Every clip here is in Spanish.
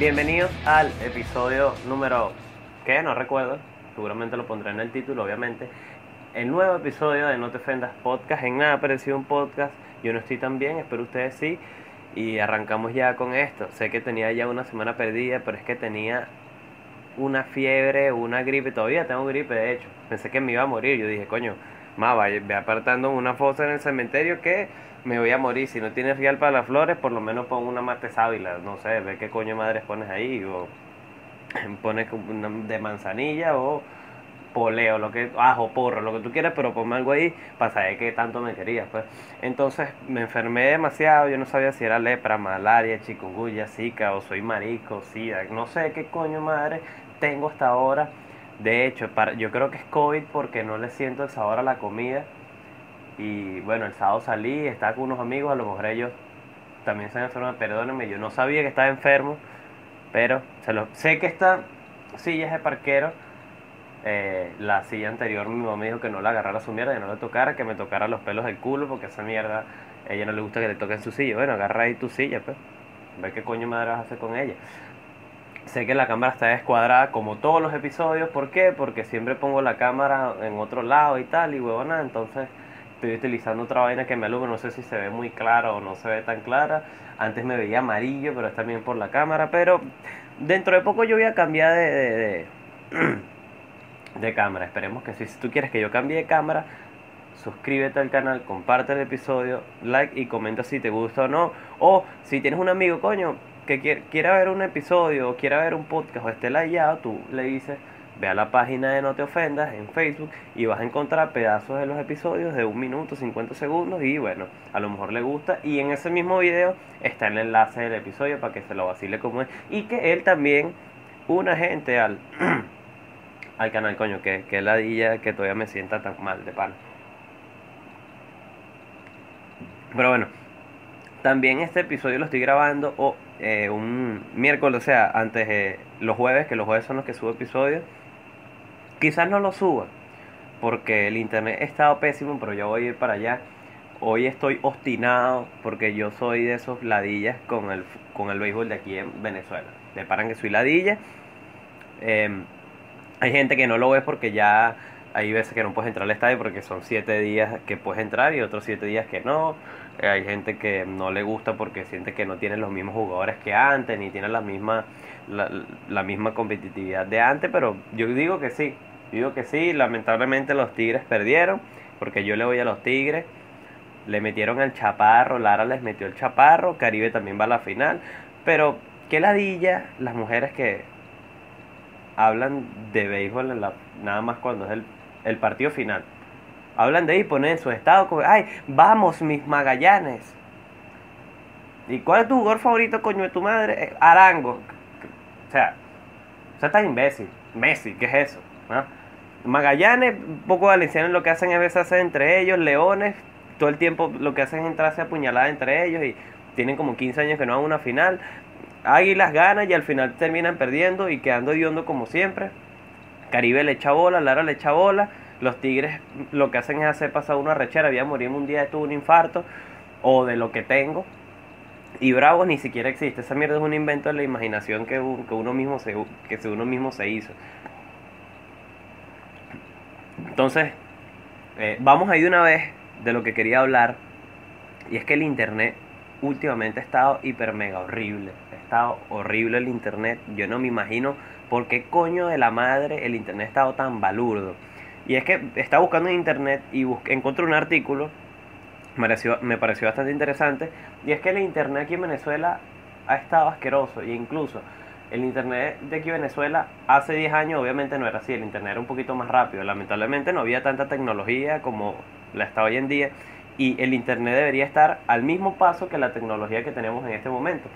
Bienvenidos al episodio número que no recuerdo, seguramente lo pondré en el título, obviamente. El nuevo episodio de No te ofendas podcast. En nada apareció un podcast. Yo no estoy tan bien, espero ustedes sí. Y arrancamos ya con esto. Sé que tenía ya una semana perdida, pero es que tenía una fiebre, una gripe. Todavía tengo gripe, de hecho. Pensé que me iba a morir. Yo dije, coño, más ve apartando una fosa en el cementerio que me voy a morir. Si no tienes real para las flores, por lo menos pon una mate sábila. No sé, ve qué coño madres pones ahí. O pones de manzanilla o poleo, lo que, ajo, porro, lo que tú quieras, pero ponme algo ahí para saber que tanto me querías, pues. Entonces me enfermé demasiado, yo no sabía si era lepra, malaria, chikungunya, zika, o soy marico, sida, no sé qué coño madre tengo hasta ahora. De hecho, para, yo creo que es COVID porque no le siento el sabor a la comida. Y bueno, el sábado salí, estaba con unos amigos, a lo mejor ellos también se han enfermado, perdónenme, yo no sabía que estaba enfermo, pero se lo, sé que esta silla es de parquero eh, la silla anterior mi mamá me dijo que no la agarrara su mierda, que no le tocara, que me tocara los pelos del culo, porque esa mierda, a ella no le gusta que le toquen su silla. Bueno, agarra ahí tu silla, pues. Ve qué coño madre vas a hacer con ella. Sé que la cámara está descuadrada como todos los episodios. ¿Por qué? Porque siempre pongo la cámara en otro lado y tal, y huevona. Entonces estoy utilizando otra vaina que me alumbra. No sé si se ve muy clara o no se ve tan clara. Antes me veía amarillo, pero es también por la cámara. Pero dentro de poco yo voy a cambiar de, de de cámara. Esperemos que sí. Si tú quieres que yo cambie de cámara, suscríbete al canal, comparte el episodio, like y comenta si te gusta o no. O si tienes un amigo, coño, que quiera ver un episodio o quiera ver un podcast o esté layado, tú le dices, ve a la página de No Te Ofendas en Facebook y vas a encontrar pedazos de los episodios de un minuto, 50 segundos y bueno, a lo mejor le gusta. Y en ese mismo video está el enlace del episodio para que se lo vacile como es. Y que él también, una gente al... al canal, coño, que, que ladilla que todavía me sienta tan mal de pan. Pero bueno, también este episodio lo estoy grabando o, eh, un miércoles, o sea, antes de los jueves, que los jueves son los que subo episodios. Quizás no lo suba, porque el internet ha estado pésimo, pero yo voy a ir para allá. Hoy estoy obstinado porque yo soy de esos ladillas con el, con el béisbol de aquí en Venezuela. Le paran que soy ladilla. Eh, hay gente que no lo ve porque ya hay veces que no puedes entrar al estadio porque son siete días que puedes entrar y otros siete días que no. Eh, hay gente que no le gusta porque siente que no tiene los mismos jugadores que antes, ni tiene la misma, la, misma competitividad de antes, pero yo digo que sí, digo que sí, lamentablemente los Tigres perdieron, porque yo le voy a los Tigres, le metieron el chaparro, Lara les metió el chaparro, Caribe también va a la final, pero qué ladilla las mujeres que hablan de béisbol nada más cuando es el, partido final. Hablan de ahí, ponen en su estado como, ay, vamos mis Magallanes. ¿Y cuál es tu jugador favorito, coño de tu madre? Eh, Arango. O sea, o sea, estás imbécil. Messi, ¿qué es eso? Magallanes, poco valencianos lo que hacen veces hacer entre ellos, Leones, todo el tiempo lo que hacen es entrarse a puñalada entre ellos y tienen como 15 años que no a una final. Águilas gana y al final terminan perdiendo y quedando hondo como siempre. Caribe le echa bola, Lara le echa bola. Los Tigres lo que hacen es hacer pasar una rechera. Había morir un día, tuvo un infarto o de lo que tengo. Y Bravo ni siquiera existe. Esa mierda es un invento de la imaginación que, uno, mismo se, que uno mismo se hizo. Entonces, eh, vamos ahí una vez de lo que quería hablar. Y es que el Internet últimamente ha estado hiper mega horrible estado horrible el internet. Yo no me imagino por qué coño de la madre el internet ha estado tan balurdo. Y es que estaba buscando en internet y encontré un artículo, me pareció, me pareció bastante interesante, y es que el internet aquí en Venezuela ha estado asqueroso, e incluso el internet de aquí en Venezuela hace 10 años obviamente no era así, el internet era un poquito más rápido, lamentablemente no había tanta tecnología como la está hoy en día, y el internet debería estar al mismo paso que la tecnología que tenemos en este momento.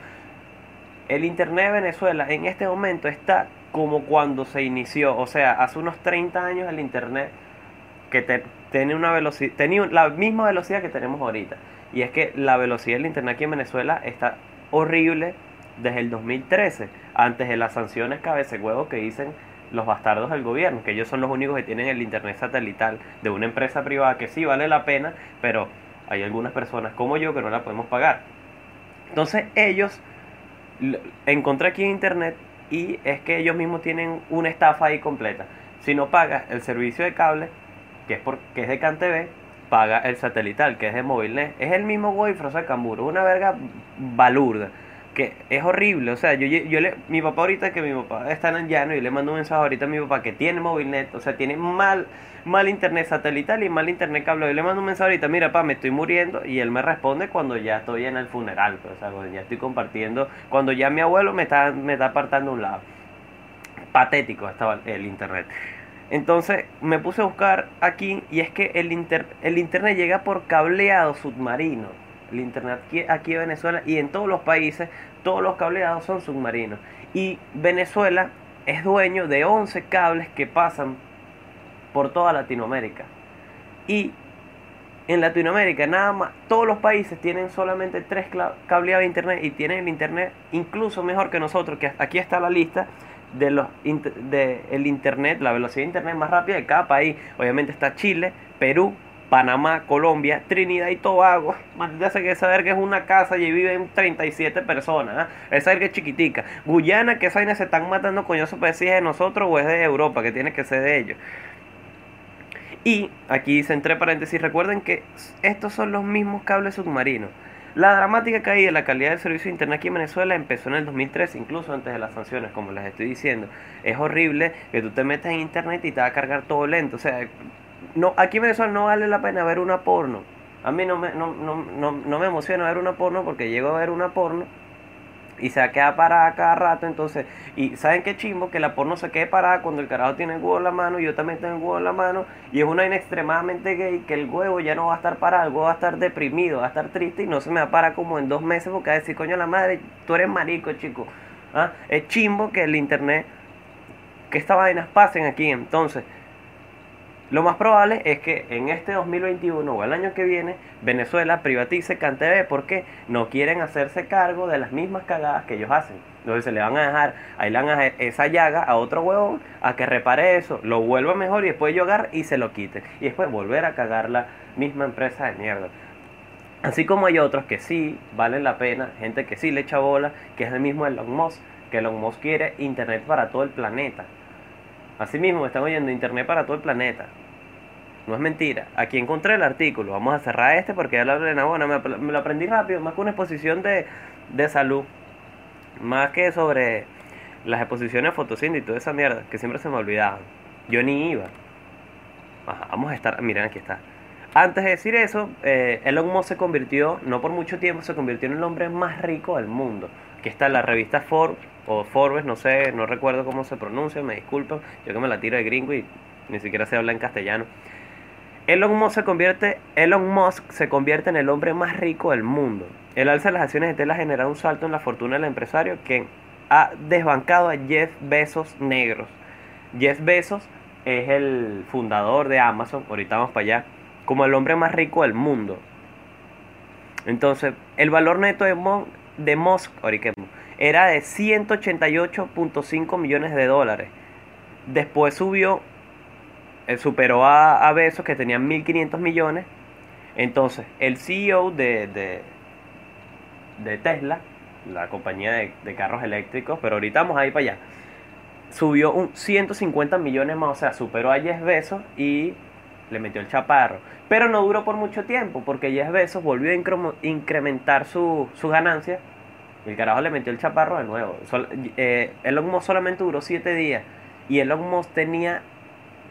El Internet de Venezuela en este momento está como cuando se inició, o sea, hace unos 30 años el Internet que tiene una velocidad, tenía la misma velocidad que tenemos ahorita. Y es que la velocidad del Internet aquí en Venezuela está horrible desde el 2013, antes de las sanciones cabece huevo que dicen los bastardos del gobierno, que ellos son los únicos que tienen el Internet satelital de una empresa privada que sí vale la pena, pero hay algunas personas como yo que no la podemos pagar. Entonces ellos Encontré aquí en internet y es que ellos mismos tienen una estafa ahí completa. Si no pagas el servicio de cable, que es, por, que es de CanTV, paga el satelital, que es de Movilnet. Es el mismo Wi-Fi, o sea, Camburo, una verga balurda. Que es horrible, o sea, yo, yo le, mi papá ahorita que mi papá está en el llano y le mando un mensaje ahorita a mi papá que tiene Movilnet, o sea, tiene mal, mal internet satelital y mal internet cable. Yo le mando un mensaje ahorita, mira, papá, me estoy muriendo y él me responde cuando ya estoy en el funeral, pues, o sea, cuando ya estoy compartiendo, cuando ya mi abuelo me está, me está apartando un lado. Patético estaba el internet. Entonces me puse a buscar aquí y es que el, inter- el internet llega por cableado submarino. El internet aquí, aquí en Venezuela y en todos los países, todos los cableados son submarinos. Y Venezuela es dueño de 11 cables que pasan por toda Latinoamérica. Y en Latinoamérica nada más, todos los países tienen solamente tres cableados de internet y tienen el internet incluso mejor que nosotros, que aquí está la lista de los de el internet, la velocidad de internet más rápida de cada país. Obviamente está Chile, Perú, Panamá, Colombia, Trinidad y Tobago. Maldita que saber que es una casa y viven 37 personas. ¿ah? Es saber que es chiquitica. Guyana, que esa vaina se están matando coñoso para decir es de nosotros o es de Europa, que tiene que ser de ellos. Y aquí dice entre paréntesis, recuerden que estos son los mismos cables submarinos. La dramática caída de la calidad del servicio de internet aquí en Venezuela empezó en el 2013, incluso antes de las sanciones, como les estoy diciendo. Es horrible que tú te metas en internet y te va a cargar todo lento. O sea, no, aquí en Venezuela no vale la pena ver una porno. A mí no me, no, no, no, no me emociona ver una porno porque llego a ver una porno y se queda parada cada rato, entonces, y ¿saben qué chimbo? Que la porno se quede parada cuando el carajo tiene el huevo en la mano y yo también tengo el huevo en la mano, y es una vaina extremadamente gay que el huevo ya no va a estar parado, el huevo va a estar deprimido, va a estar triste y no se me va a parar como en dos meses porque va a decir, coño la madre, tú eres marico, chico. ¿Ah? Es chimbo que el internet, que estas vainas pasen aquí, entonces, lo más probable es que en este 2021 o el año que viene Venezuela privatice CanTV porque no quieren hacerse cargo de las mismas cagadas que ellos hacen. Entonces se le van a dejar, ahí le van a esa llaga a otro huevón a que repare eso, lo vuelva mejor y después llegar y se lo quite. Y después volver a cagar la misma empresa de mierda. Así como hay otros que sí valen la pena, gente que sí le echa bola, que es el mismo Elon Musk, que Elon Musk quiere internet para todo el planeta. Así mismo están oyendo internet para todo el planeta. No es mentira. Aquí encontré el artículo. Vamos a cerrar este porque ya lo hablé en bueno, me, lo aprendí rápido, más que una exposición de, de salud. Más que sobre las exposiciones fotosíntesis y toda esa mierda, que siempre se me olvidaban. Yo ni iba. Vamos a estar, miren, aquí está. Antes de decir eso, eh, Elon Musk se convirtió, no por mucho tiempo, se convirtió en el hombre más rico del mundo. Aquí está la revista Forbes, o Forbes, no sé, no recuerdo cómo se pronuncia, me disculpo. Yo que me la tiro de gringo y ni siquiera se habla en castellano. Elon Musk se convierte, Elon Musk se convierte en el hombre más rico del mundo. El alza de las acciones de Tesla ha generado un salto en la fortuna del empresario que ha desbancado a Jeff Bezos negros. Jeff Bezos es el fundador de Amazon, ahorita vamos para allá, como el hombre más rico del mundo. Entonces, el valor neto de, Mon, de Musk era de 188.5 millones de dólares. Después subió eh, superó a, a que tenía 1.500 millones. Entonces, el CEO de, de, de Tesla, la compañía de, de, carros eléctricos, pero ahorita vamos a ir para allá, subió un 150 millones más, o sea, superó a Jeff Bezos y le metió el chaparro. Pero no duró por mucho tiempo, porque Jeff Bezos volvió a incre incrementar su, su ganancia el carajo le metió el chaparro de nuevo. Sol, eh, Elon Musk solamente duró 7 días y Elon Musk tenía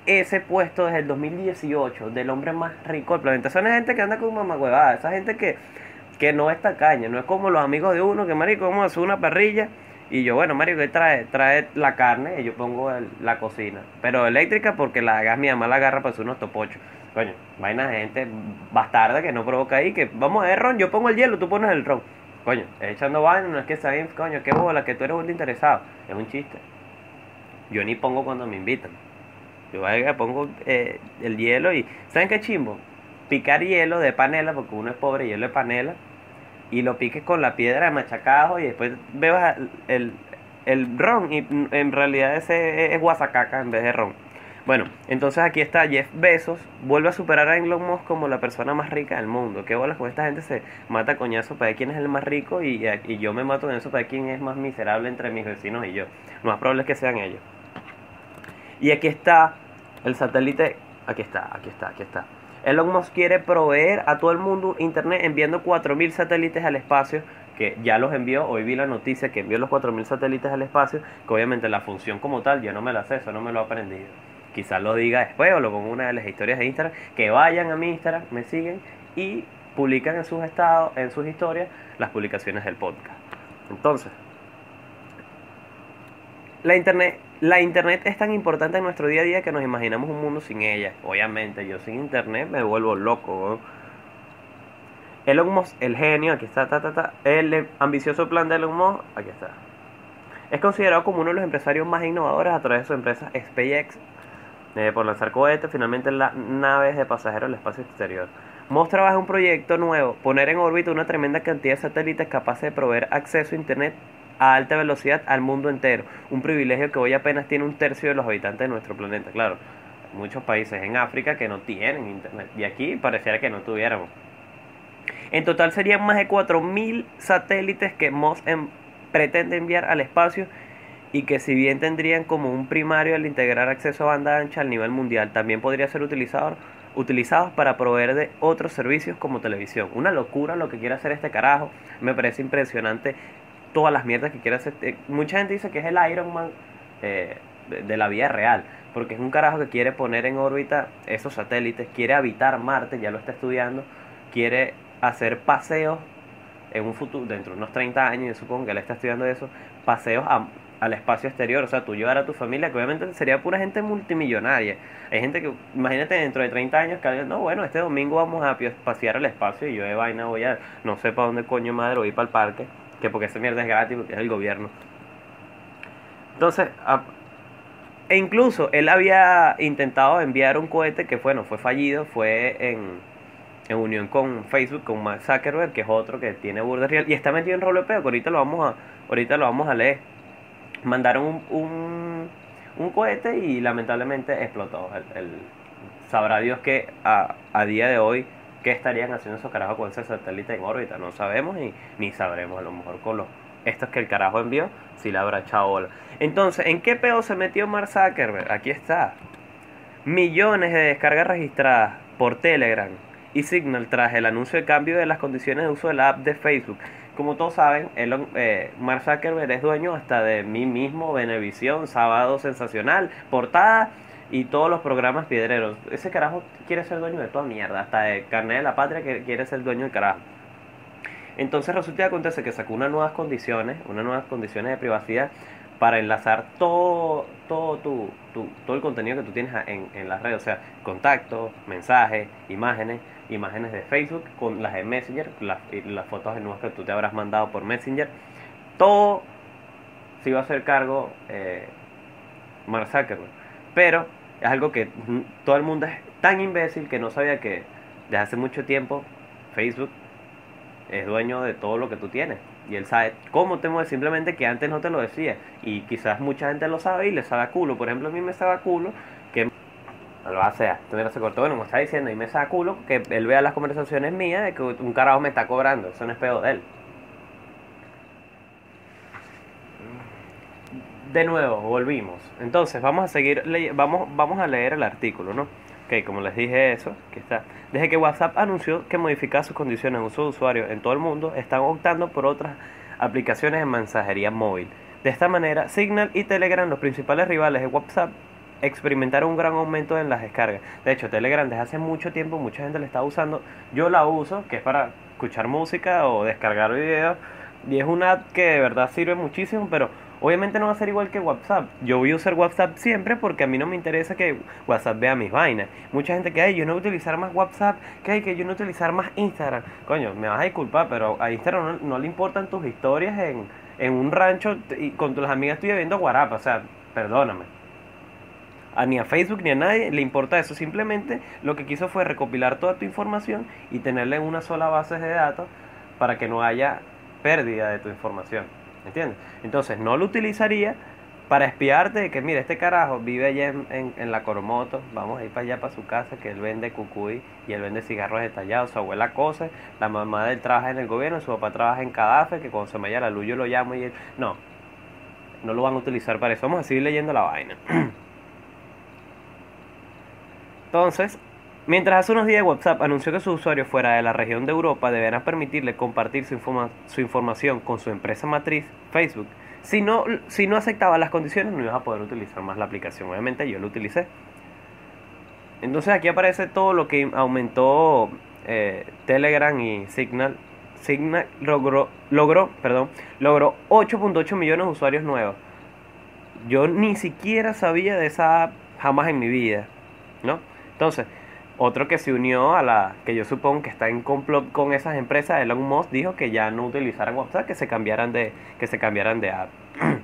ese puesto desde el 2018 del hombre más rico del planeta. Esa gente que anda con mamagüevada, esa gente que, que no es tacaña, no es como los amigos de uno que, marico, vamos a hacer una parrilla y yo, bueno, marico, trae, trae la carne y yo pongo la cocina. Pero eléctrica porque la gas mi mamá la agarra para hacer unos topochos. Coño, vaina de gente bastarda que no provoca ahí, que vamos a ver ron, yo pongo el hielo, tú pones el ron. Coño, echando vaina, no es que saben, coño, qué bola, que tú eres muy interesado. Es un chiste. Yo ni pongo cuando me invitan. Yo pongo eh, el hielo y. ¿Saben qué chimbo? Picar hielo de panela, porque uno es pobre, hielo de panela, y lo piques con la piedra machacado y después bebas el, el, el ron. Y en realidad ese es guasacaca en vez de ron. Bueno, entonces aquí está Jeff Bezos, vuelve a superar a Elon Musk como la persona más rica del mundo. ¿Qué bolas con esta gente? Se mata coñazo para ver quién es el más rico y, y yo me mato en eso para ver quién es más miserable entre mis vecinos y yo. Lo más probable es que sean ellos. Y aquí está el satélite, aquí está, aquí está, aquí está. Elon Musk quiere proveer a todo el mundo internet enviando 4.000 satélites al espacio que ya los envió, hoy vi la noticia que envió los 4.000 satélites al espacio, que obviamente la función como tal yo no me la sé, eso no me lo he aprendido. Quizás lo diga después o lo ponga una de las historias de Instagram, que vayan a mi Instagram, me siguen y publican en sus estados, en sus historias, las publicaciones del podcast. Entonces, la internet, la internet es tan importante en nuestro día a día que nos imaginamos un mundo sin ella. Obviamente, yo sin internet me vuelvo loco. Elon Musk, el genio, aquí está, ta, ta, ta, el ambicioso plan de Elon Musk, aquí está. Es considerado como uno de los empresarios más innovadores a través de su empresa SpaceX, eh, por lanzar cohetes, finalmente las naves de pasajeros al espacio exterior. Moss trabaja un proyecto nuevo, poner en órbita una tremenda cantidad de satélites capaces de proveer acceso a Internet a alta velocidad al mundo entero, un privilegio que hoy apenas tiene un tercio de los habitantes de nuestro planeta. Claro, muchos países en África que no tienen Internet y aquí pareciera que no tuviéramos. En total serían más de 4.000 satélites que Moss em, pretende enviar al espacio y que si bien tendrían como un primario el integrar acceso a banda ancha al nivel mundial, también podría ser utilizado, utilizados para proveer de otros servicios como televisión. Una locura lo que quiere hacer este carajo. Me parece impresionante todas las mierdas que quiere hacer. Eh, mucha gente dice que es el Iron Man eh, de, la vida real, porque es un carajo que quiere poner en órbita esos satélites, quiere habitar Marte, ya lo está estudiando, quiere hacer paseos en un futuro, dentro de unos 30 años, yo supongo que él está estudiando eso, paseos a al espacio exterior, o sea, tú llevar a tu familia, que obviamente sería pura gente multimillonaria. Hay gente que, imagínate dentro de 30 años que alguien, no, bueno, este domingo vamos a pasear al espacio y yo de vaina voy a, no sé para dónde coño madre, voy para el parque, que porque esa mierda es gratis, porque es el gobierno. Entonces, e incluso él había intentado enviar un cohete que, bueno, fue fallido, fue en, en unión con Facebook, con Mark Zuckerberg, que es otro que tiene burda real, y está metido en rollo que ahorita lo vamos a, ahorita lo vamos a leer mandaron un, un, cohete y lamentablemente explotó. Sabrá Dios que a, a, día de hoy qué estarían haciendo esos carajos con ese satélite en órbita. No sabemos y ni sabremos. A lo mejor con los estos que el carajo envió, si la habrá echado bola. Entonces, ¿en qué pedo se metió Mark Zuckerberg? Aquí está. Millones de descargas registradas por Telegram y Signal tras el anuncio de cambio de las condiciones de uso de la app de Facebook como todos saben, Elon, eh, Mark Zuckerberg es dueño hasta de mí mismo, Venevisión, Sábado Sensacional, Portada y todos los programas piedreros. Ese carajo quiere ser dueño de toda mierda, hasta de Carnet de la Patria que quiere ser dueño del carajo. Entonces resulta y acontece que sacó unas nuevas condiciones, unas nuevas condiciones de privacidad para enlazar todo, todo, tu, todo el contenido que tú tienes en, en las redes, o sea, contactos, mensajes, imágenes, imágenes de Facebook con las de Messenger, las, las fotos de nuevas que tú te habrás mandado por Messenger, todo se iba a hacer cargo eh, Mark. Pero es algo que todo el mundo es tan imbécil que no sabía que desde hace mucho tiempo Facebook es dueño de todo lo que tú tienes. Y él sabe cómo te mueves, simplemente que antes no te lo decía. Y quizás mucha gente lo sabe y le sabe a culo. Por ejemplo, a mí me sabe a culo que lo hace, esto se cortó, bueno, me está diciendo y me saca culo que él vea las conversaciones mías de que un carajo me está cobrando, eso no es pedo de él. De nuevo, volvimos. Entonces, vamos a seguir, vamos, vamos a leer el artículo, ¿no? Ok, como les dije eso, que está. Desde que WhatsApp anunció que modificaba sus condiciones de uso de usuario en todo el mundo, están optando por otras aplicaciones de mensajería móvil. De esta manera, Signal y Telegram, los principales rivales de WhatsApp, experimentaron un gran aumento en las descargas. De hecho, Telegram desde hace mucho tiempo mucha gente la está usando. Yo la uso, que es para escuchar música o descargar videos. Y es una app que de verdad sirve muchísimo, pero obviamente no va a ser igual que WhatsApp. Yo voy a usar WhatsApp siempre porque a mí no me interesa que WhatsApp vea mis vainas. Mucha gente que, hay yo no voy a utilizar más WhatsApp, que hay que yo no utilizar más Instagram. Coño, me vas a disculpar, pero a Instagram no, le importan tus historias en, un rancho y con tus amigas estoy viendo guarapa. O sea, perdóname a ni a Facebook ni a nadie le importa eso. Simplemente lo que quiso fue recopilar toda tu información y tenerla en una sola base de datos para que no haya pérdida de tu información. ¿Entiendes? Entonces no lo utilizaría para espiarte de que, mira, este carajo vive allá en, en, la Coromoto, vamos a ir para allá, para su casa, que él vende cucuy y él vende cigarros detallados, su abuela cose, la mamá de él trabaja en el gobierno, su papá trabaja en Cadafe, que cuando se me vaya la luz yo lo llamo y él... No, no lo van a utilizar para eso, vamos a seguir leyendo la vaina. Entonces, mientras hace unos días WhatsApp anunció que sus usuarios fuera de la región de Europa deberán permitirle compartir su, su información con su empresa matriz, Facebook, si no, si no aceptaba las condiciones, no ibas a poder utilizar más la aplicación. Obviamente yo lo utilicé. Entonces aquí aparece todo lo que aumentó eh, Telegram y Signal. Signal logró, logró, perdón, logró 8.8 millones de usuarios nuevos. Yo ni siquiera sabía de esa app jamás en mi vida, ¿no? Entonces, otro que se unió a la que yo supongo que está en complot con esas empresas, Elon Musk dijo que ya no utilizaran WhatsApp, que se cambiaran de que se cambiaran de app.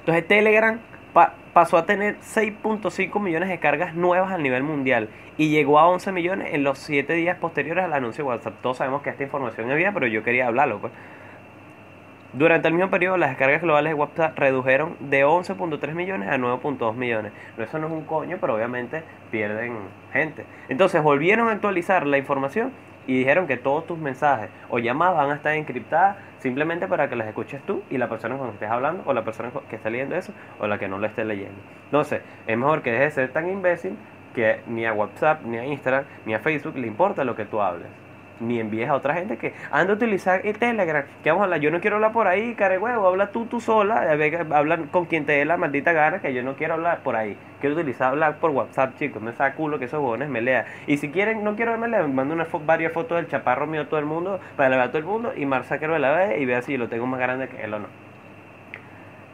Entonces Telegram pasó a tener 6.5 millones de cargas nuevas a nivel mundial y llegó a 11 millones en los 7 días posteriores al anuncio de WhatsApp. Todos sabemos que esta información es vía, pero yo quería hablarlo. Pues. Durante el mismo periodo, las descargas globales de WhatsApp redujeron de 11.3 millones a 9.2 millones. Eso no es un coño, pero obviamente pierden gente. Entonces volvieron a actualizar la información y dijeron que todos tus mensajes o llamadas van a estar encriptadas simplemente para que las escuches tú y la persona con la que estés hablando o la persona que está leyendo eso o la que no lo esté leyendo. Entonces, es mejor que dejes de ser tan imbécil que ni a WhatsApp, ni a Instagram, ni a Facebook le importa lo que tú hables ni envíes a otra gente que anda a utilizar el Telegram. Que vamos a hablar, yo no quiero hablar por ahí, care huevo, habla tú, tú sola, habla con quien te dé la maldita gana, que yo no quiero hablar por ahí. Quiero utilizar hablar por WhatsApp, chicos, me saca culo que esos huevones me lea. Y si quieren, no quiero que me lea, me mando una varias fotos del chaparro mío a todo el mundo, para leer a todo el mundo, y Marza quiero la ve y vea si lo tengo más grande que él o no.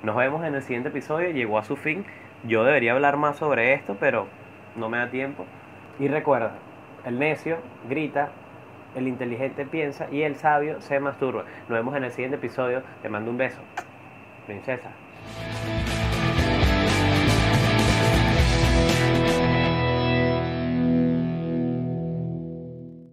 Nos vemos en el siguiente episodio, llegó a su fin. Yo debería hablar más sobre esto, pero no me da tiempo. Y recuerda, el necio grita el inteligente piensa y el sabio se masturba. Nos vemos en el siguiente episodio. Te mando un beso. Princesa.